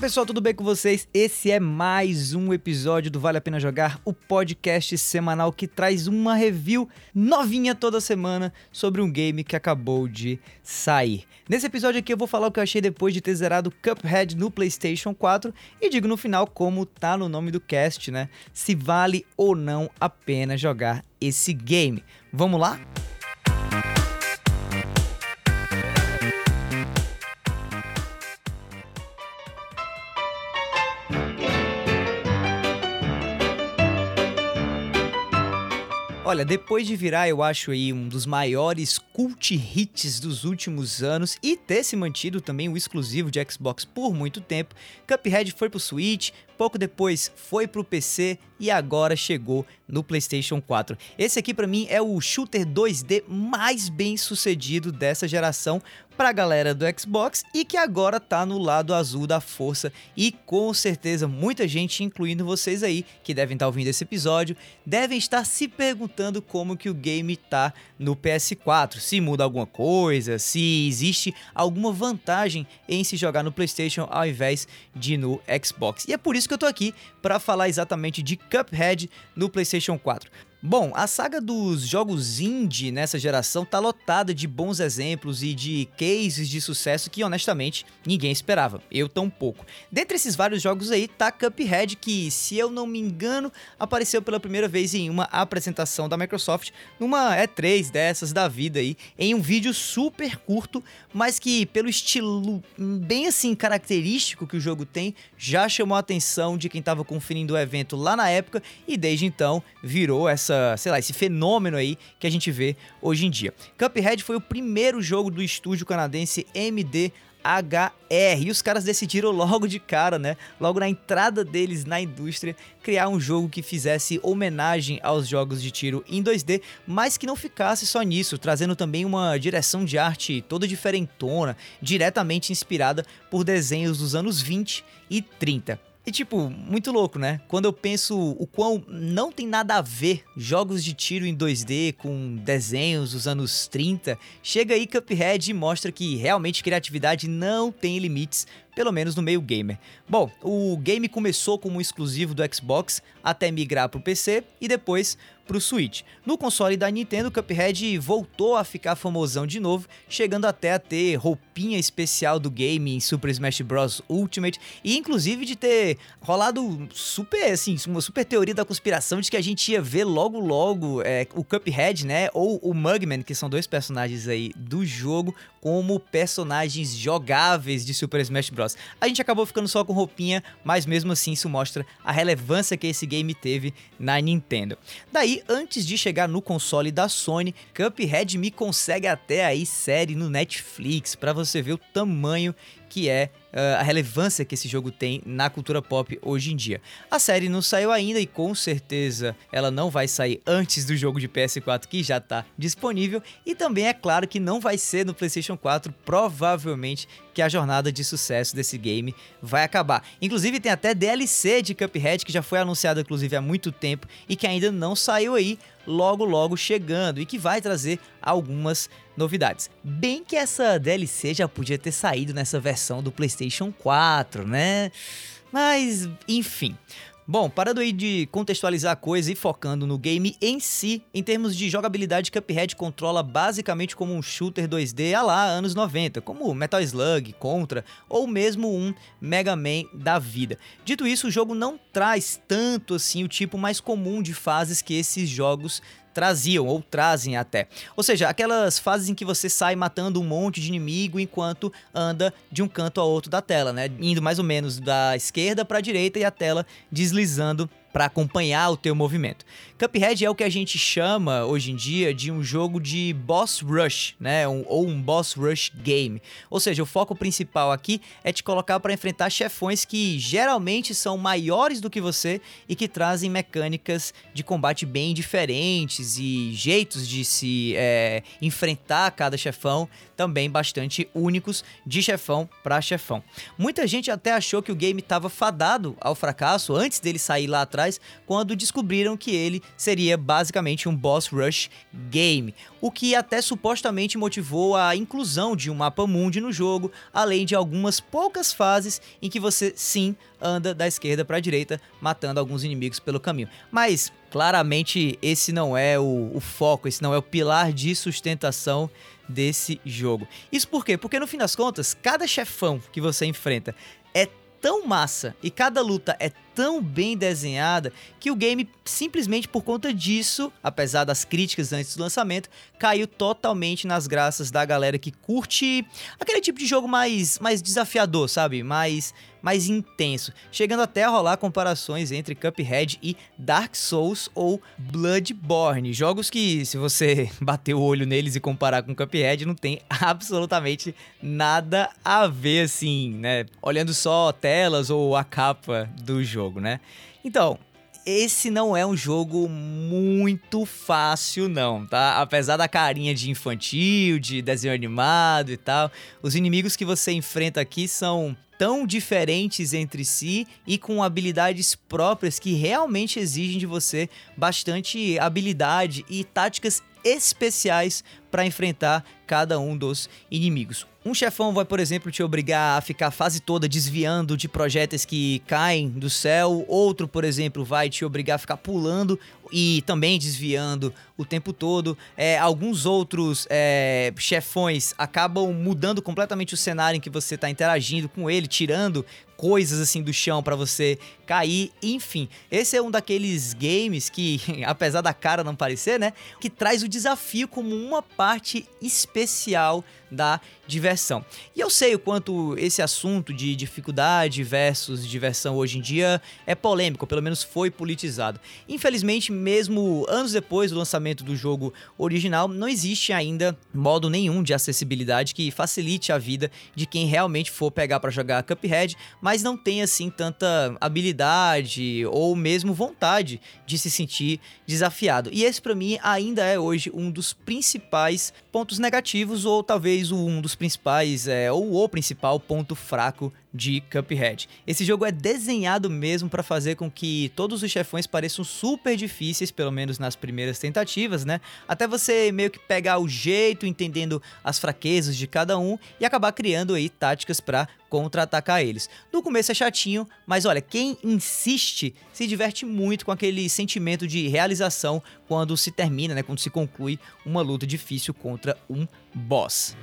Pessoal, tudo bem com vocês? Esse é mais um episódio do Vale a Pena Jogar, o podcast semanal que traz uma review novinha toda semana sobre um game que acabou de sair. Nesse episódio aqui eu vou falar o que eu achei depois de ter zerado Cuphead no PlayStation 4 e digo no final como tá no nome do cast, né? Se vale ou não a pena jogar esse game. Vamos lá? Olha, depois de virar, eu acho aí um dos maiores cult hits dos últimos anos e ter se mantido também o exclusivo de Xbox por muito tempo, Cuphead foi pro Switch, pouco depois foi pro PC e agora chegou no PlayStation 4. Esse aqui para mim é o shooter 2D mais bem sucedido dessa geração para a galera do Xbox e que agora tá no lado azul da força e com certeza muita gente, incluindo vocês aí que devem estar tá ouvindo esse episódio, devem estar se perguntando como que o game tá no PS4, se muda alguma coisa, se existe alguma vantagem em se jogar no PlayStation ao invés de no Xbox. E é por isso que eu tô aqui para falar exatamente de Cuphead no PlayStation 4. Bom, a saga dos jogos indie nessa geração tá lotada de bons exemplos e de cases de sucesso que honestamente ninguém esperava, eu tão pouco. Dentre esses vários jogos aí tá Cuphead que, se eu não me engano, apareceu pela primeira vez em uma apresentação da Microsoft numa E3 dessas da vida aí, em um vídeo super curto, mas que pelo estilo bem assim característico que o jogo tem, já chamou a atenção de quem estava conferindo o evento lá na época e desde então virou essa essa, sei lá, esse fenômeno aí que a gente vê hoje em dia. Cuphead foi o primeiro jogo do estúdio canadense MD HR. E os caras decidiram logo de cara, né? Logo na entrada deles na indústria, criar um jogo que fizesse homenagem aos jogos de tiro em 2D, mas que não ficasse só nisso, trazendo também uma direção de arte toda diferentona, diretamente inspirada por desenhos dos anos 20 e 30. E tipo, muito louco, né? Quando eu penso o quão não tem nada a ver jogos de tiro em 2D com desenhos dos anos 30, chega aí Cuphead e mostra que realmente criatividade não tem limites, pelo menos no meio gamer. Bom, o game começou como um exclusivo do Xbox até migrar para o PC e depois para o Switch. No console da Nintendo, Cuphead voltou a ficar famosão de novo, chegando até a ter roupinha especial do game em Super Smash Bros. Ultimate e inclusive de ter rolado super, assim, uma super teoria da conspiração de que a gente ia ver logo logo é, o Cuphead, né, ou o Mugman, que são dois personagens aí do jogo, como personagens jogáveis de Super Smash Bros. A gente acabou ficando só com roupinha, mas mesmo assim isso mostra a relevância que esse game teve na Nintendo. Daí, antes de chegar no console da Sony, Cuphead me consegue até aí série no Netflix, para você ver o tamanho que é uh, a relevância que esse jogo tem na cultura pop hoje em dia. A série não saiu ainda e com certeza ela não vai sair antes do jogo de PS4 que já está disponível e também é claro que não vai ser no PlayStation 4, provavelmente que a jornada de sucesso desse game vai acabar. Inclusive tem até DLC de Cuphead que já foi anunciado inclusive há muito tempo e que ainda não saiu aí, logo logo chegando e que vai trazer algumas novidades. Bem que essa DLC já podia ter saído nessa versão do PlayStation 4, né? Mas, enfim. Bom, parando aí de contextualizar a coisa e focando no game em si, em termos de jogabilidade, Cuphead controla basicamente como um shooter 2D a lá anos 90, como Metal Slug, Contra ou mesmo um Mega Man da vida. Dito isso, o jogo não traz tanto assim o tipo mais comum de fases que esses jogos traziam ou trazem até. Ou seja, aquelas fases em que você sai matando um monte de inimigo enquanto anda de um canto a outro da tela, né? Indo mais ou menos da esquerda para a direita e a tela deslizando para acompanhar o teu movimento. Cuphead é o que a gente chama hoje em dia de um jogo de boss rush, né? Um, ou um boss rush game. Ou seja, o foco principal aqui é te colocar para enfrentar chefões que geralmente são maiores do que você e que trazem mecânicas de combate bem diferentes e jeitos de se é, enfrentar cada chefão também bastante únicos de chefão para chefão. Muita gente até achou que o game estava fadado ao fracasso antes dele sair lá atrás atrás, quando descobriram que ele seria basicamente um boss rush game, o que até supostamente motivou a inclusão de um mapa mundi no jogo, além de algumas poucas fases em que você sim anda da esquerda para a direita, matando alguns inimigos pelo caminho. Mas claramente esse não é o, o foco, esse não é o pilar de sustentação desse jogo. Isso por quê? Porque no fim das contas, cada chefão que você enfrenta é tão massa e cada luta é tão bem desenhada que o game, simplesmente por conta disso, apesar das críticas antes do lançamento, caiu totalmente nas graças da galera que curte aquele tipo de jogo mais, mais desafiador, sabe? Mais, mais intenso. Chegando até a rolar comparações entre Cuphead e Dark Souls ou Bloodborne. Jogos que, se você bater o olho neles e comparar com Cuphead, não tem absolutamente nada a ver, assim, né? Olhando só telas ou a capa do jogo jogo, né? Então, esse não é um jogo muito fácil, não, tá? Apesar da carinha de infantil, de desenho animado e tal, os inimigos que você enfrenta aqui são tão diferentes entre si e com habilidades próprias que realmente exigem de você bastante habilidade e táticas especiais para enfrentar cada um dos inimigos. Um chefão vai, por exemplo, te obrigar a ficar a fase toda desviando de projéteis que caem do céu. Outro, por exemplo, vai te obrigar a ficar pulando e também desviando o tempo todo. É, alguns outros é, chefões acabam mudando completamente o cenário em que você está interagindo com ele, tirando coisas assim do chão para você cair, enfim. Esse é um daqueles games que, apesar da cara não parecer, né, que traz o desafio como uma parte especial da diversão. E eu sei o quanto esse assunto de dificuldade versus diversão hoje em dia é polêmico, pelo menos foi politizado. Infelizmente, mesmo anos depois do lançamento do jogo original, não existe ainda modo nenhum de acessibilidade que facilite a vida de quem realmente for pegar para jogar Cuphead, mas não tem assim tanta habilidade ou mesmo vontade de se sentir desafiado. E esse para mim ainda é hoje um dos principais pontos negativos ou talvez um dos principais é, ou o principal ponto fraco de Cuphead. Esse jogo é desenhado mesmo para fazer com que todos os chefões pareçam super difíceis, pelo menos nas primeiras tentativas, né? Até você meio que pegar o jeito, entendendo as fraquezas de cada um e acabar criando aí táticas para contra-atacar eles. No começo é chatinho, mas olha, quem insiste se diverte muito com aquele sentimento de realização quando se termina, né, quando se conclui uma luta difícil contra um boss.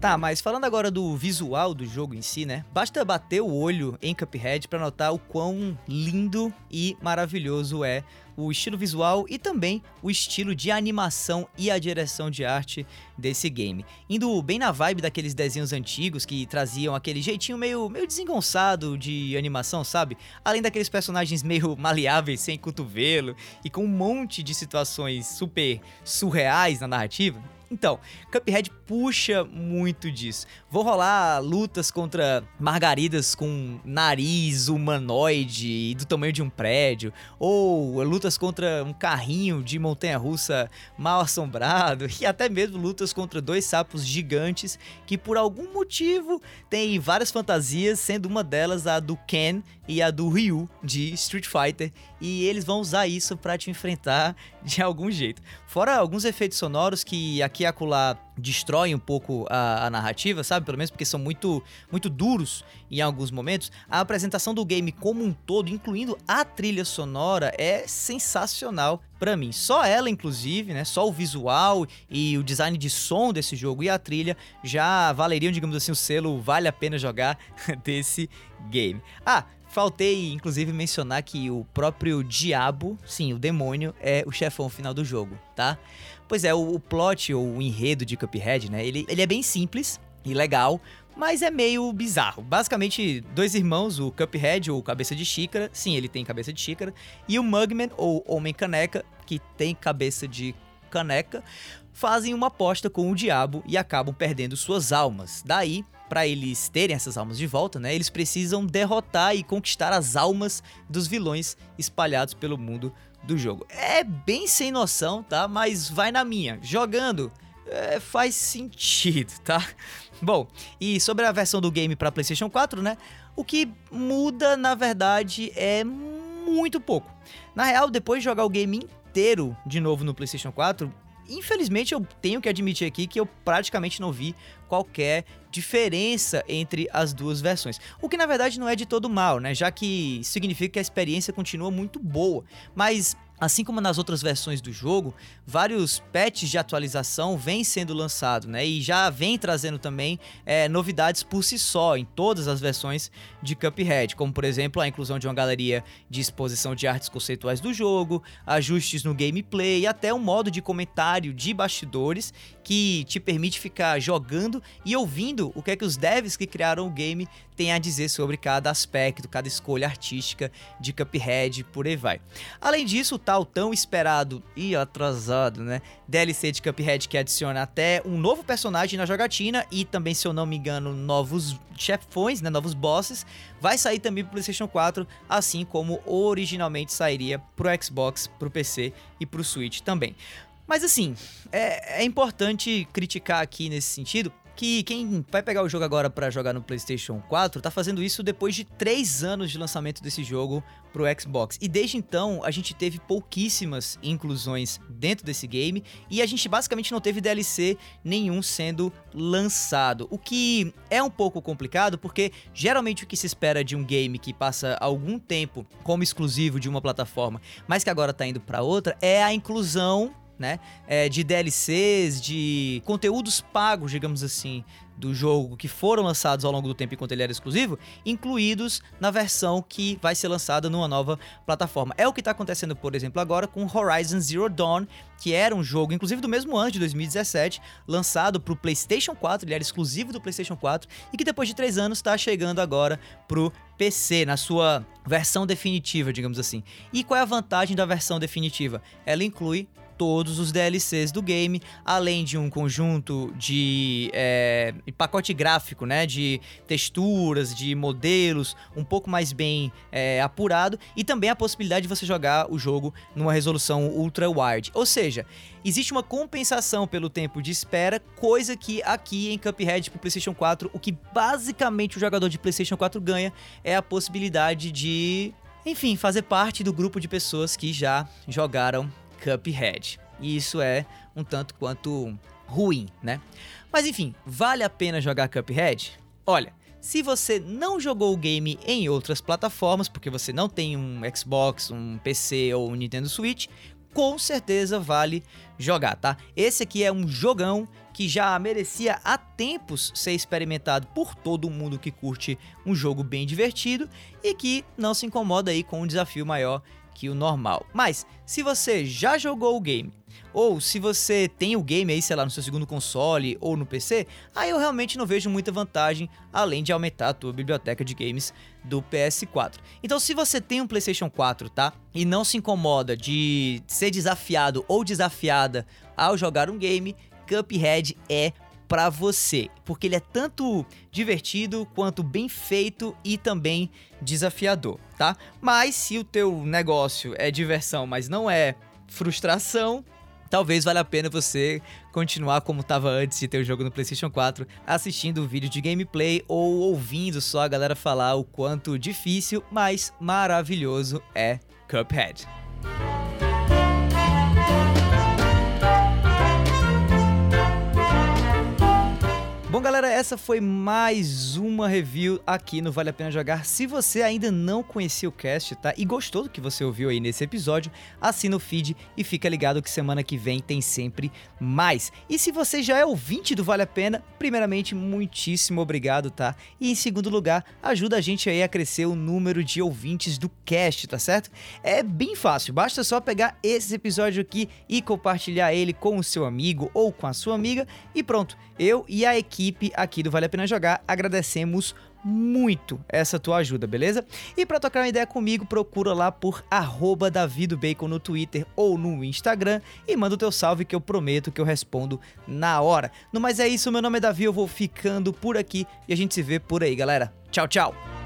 Tá, mas falando agora do visual do jogo em si, né? Basta bater o olho em Cuphead para notar o quão lindo e maravilhoso é o estilo visual e também o estilo de animação e a direção de arte desse game. Indo bem na vibe daqueles desenhos antigos que traziam aquele jeitinho meio, meio desengonçado de animação, sabe? Além daqueles personagens meio maleáveis, sem cotovelo e com um monte de situações super surreais na narrativa. Então, Cuphead puxa muito disso. Vou rolar lutas contra margaridas com nariz humanoide do tamanho de um prédio, ou lutas contra um carrinho de montanha-russa mal assombrado, e até mesmo lutas contra dois sapos gigantes que por algum motivo têm várias fantasias, sendo uma delas a do Ken e a do Ryu de Street Fighter, e eles vão usar isso para te enfrentar de algum jeito. Fora alguns efeitos sonoros que aqui e acolá destroem um pouco a, a, narrativa, sabe? Pelo menos porque são muito, muito duros em alguns momentos. A apresentação do game como um todo, incluindo a trilha sonora, é sensacional para mim. Só ela, inclusive, né? Só o visual e o design de som desse jogo e a trilha já valeriam, digamos assim, o selo vale a pena jogar desse game. Ah, Faltei, inclusive, mencionar que o próprio diabo, sim, o demônio, é o chefão final do jogo, tá? Pois é, o, o plot ou o enredo de Cuphead, né? Ele, ele é bem simples e legal, mas é meio bizarro. Basicamente, dois irmãos, o Cuphead, ou Cabeça de Xícara, sim, ele tem cabeça de xícara, e o Mugman, ou Homem Caneca, que tem cabeça de caneca, fazem uma aposta com o diabo e acabam perdendo suas almas. Daí para eles terem essas almas de volta, né, eles precisam derrotar e conquistar as almas dos vilões espalhados pelo mundo do jogo. É bem sem noção, tá? Mas vai na minha. Jogando é, faz sentido, tá? Bom, e sobre a versão do game para PlayStation 4, né? O que muda, na verdade, é muito pouco. Na real, depois de jogar o game inteiro de novo no PlayStation 4, infelizmente eu tenho que admitir aqui que eu praticamente não vi qualquer diferença entre as duas versões. O que na verdade não é de todo mal, né? Já que significa que a experiência continua muito boa. Mas Assim como nas outras versões do jogo, vários patches de atualização vêm sendo lançados, né? E já vem trazendo também é, novidades por si só em todas as versões de Cuphead, como por exemplo a inclusão de uma galeria de exposição de artes conceituais do jogo, ajustes no gameplay e até um modo de comentário de bastidores que te permite ficar jogando e ouvindo o que é que os devs que criaram o game têm a dizer sobre cada aspecto, cada escolha artística de Cuphead, por aí vai. Além disso, o tal tão esperado e atrasado, né, DLC de Cuphead que adiciona até um novo personagem na jogatina e também, se eu não me engano, novos chefões, né, novos bosses, vai sair também pro PlayStation 4, assim como originalmente sairia pro Xbox, pro PC e pro Switch também. Mas assim, é, é importante criticar aqui nesse sentido que quem vai pegar o jogo agora para jogar no PlayStation 4 tá fazendo isso depois de 3 anos de lançamento desse jogo pro Xbox. E desde então a gente teve pouquíssimas inclusões dentro desse game e a gente basicamente não teve DLC nenhum sendo lançado. O que é um pouco complicado porque geralmente o que se espera de um game que passa algum tempo como exclusivo de uma plataforma, mas que agora tá indo para outra, é a inclusão né? É, de DLCs, de conteúdos pagos, digamos assim, do jogo que foram lançados ao longo do tempo enquanto ele era exclusivo, incluídos na versão que vai ser lançada numa nova plataforma. É o que está acontecendo, por exemplo, agora com Horizon Zero Dawn, que era um jogo, inclusive do mesmo ano de 2017, lançado para o PlayStation 4, ele era exclusivo do PlayStation 4 e que depois de três anos está chegando agora pro PC, na sua versão definitiva, digamos assim. E qual é a vantagem da versão definitiva? Ela inclui todos os DLCs do game, além de um conjunto de é, pacote gráfico, né, de texturas, de modelos, um pouco mais bem é, apurado, e também a possibilidade de você jogar o jogo numa resolução ultra wide. Ou seja, existe uma compensação pelo tempo de espera, coisa que aqui em Cuphead pro PlayStation 4, o que basicamente o jogador de PlayStation 4 ganha é a possibilidade de enfim, fazer parte do grupo de pessoas que já jogaram Cuphead. E isso é um tanto quanto ruim, né? Mas enfim, vale a pena jogar Cuphead? Olha, se você não jogou o game em outras plataformas, porque você não tem um Xbox, um PC ou um Nintendo Switch, com certeza vale jogar, tá? Esse aqui é um jogão que já merecia há tempos ser experimentado por todo mundo que curte um jogo bem divertido e que não se incomoda aí com um desafio maior que o normal. Mas, se você já jogou o game, ou se você tem o game aí, sei lá, no seu segundo console ou no PC, aí eu realmente não vejo muita vantagem, além de aumentar a tua biblioteca de games do PS4. Então, se você tem um PlayStation 4, tá? E não se incomoda de ser desafiado ou desafiada ao jogar um game, Cuphead é para você, porque ele é tanto divertido quanto bem feito e também desafiador, tá? Mas se o teu negócio é diversão, mas não é frustração, talvez valha a pena você continuar como estava antes de ter o jogo no PlayStation 4, assistindo o vídeo de gameplay ou ouvindo só a galera falar o quanto difícil, mas maravilhoso é Cuphead. Bom, galera, essa foi mais uma review aqui no Vale a Pena Jogar. Se você ainda não conhecia o cast, tá? E gostou do que você ouviu aí nesse episódio, assina o feed e fica ligado que semana que vem tem sempre mais. E se você já é ouvinte do Vale a Pena, primeiramente, muitíssimo obrigado, tá? E em segundo lugar, ajuda a gente aí a crescer o número de ouvintes do cast, tá certo? É bem fácil, basta só pegar esse episódio aqui e compartilhar ele com o seu amigo ou com a sua amiga e pronto. Eu e a equipe equipe aqui do Vale a Pena Jogar agradecemos muito essa tua ajuda, beleza? E para tocar uma ideia comigo, procura lá por arroba Bacon no Twitter ou no Instagram e manda o teu salve que eu prometo que eu respondo na hora. No mais é isso, meu nome é Davi, eu vou ficando por aqui e a gente se vê por aí, galera. Tchau, tchau!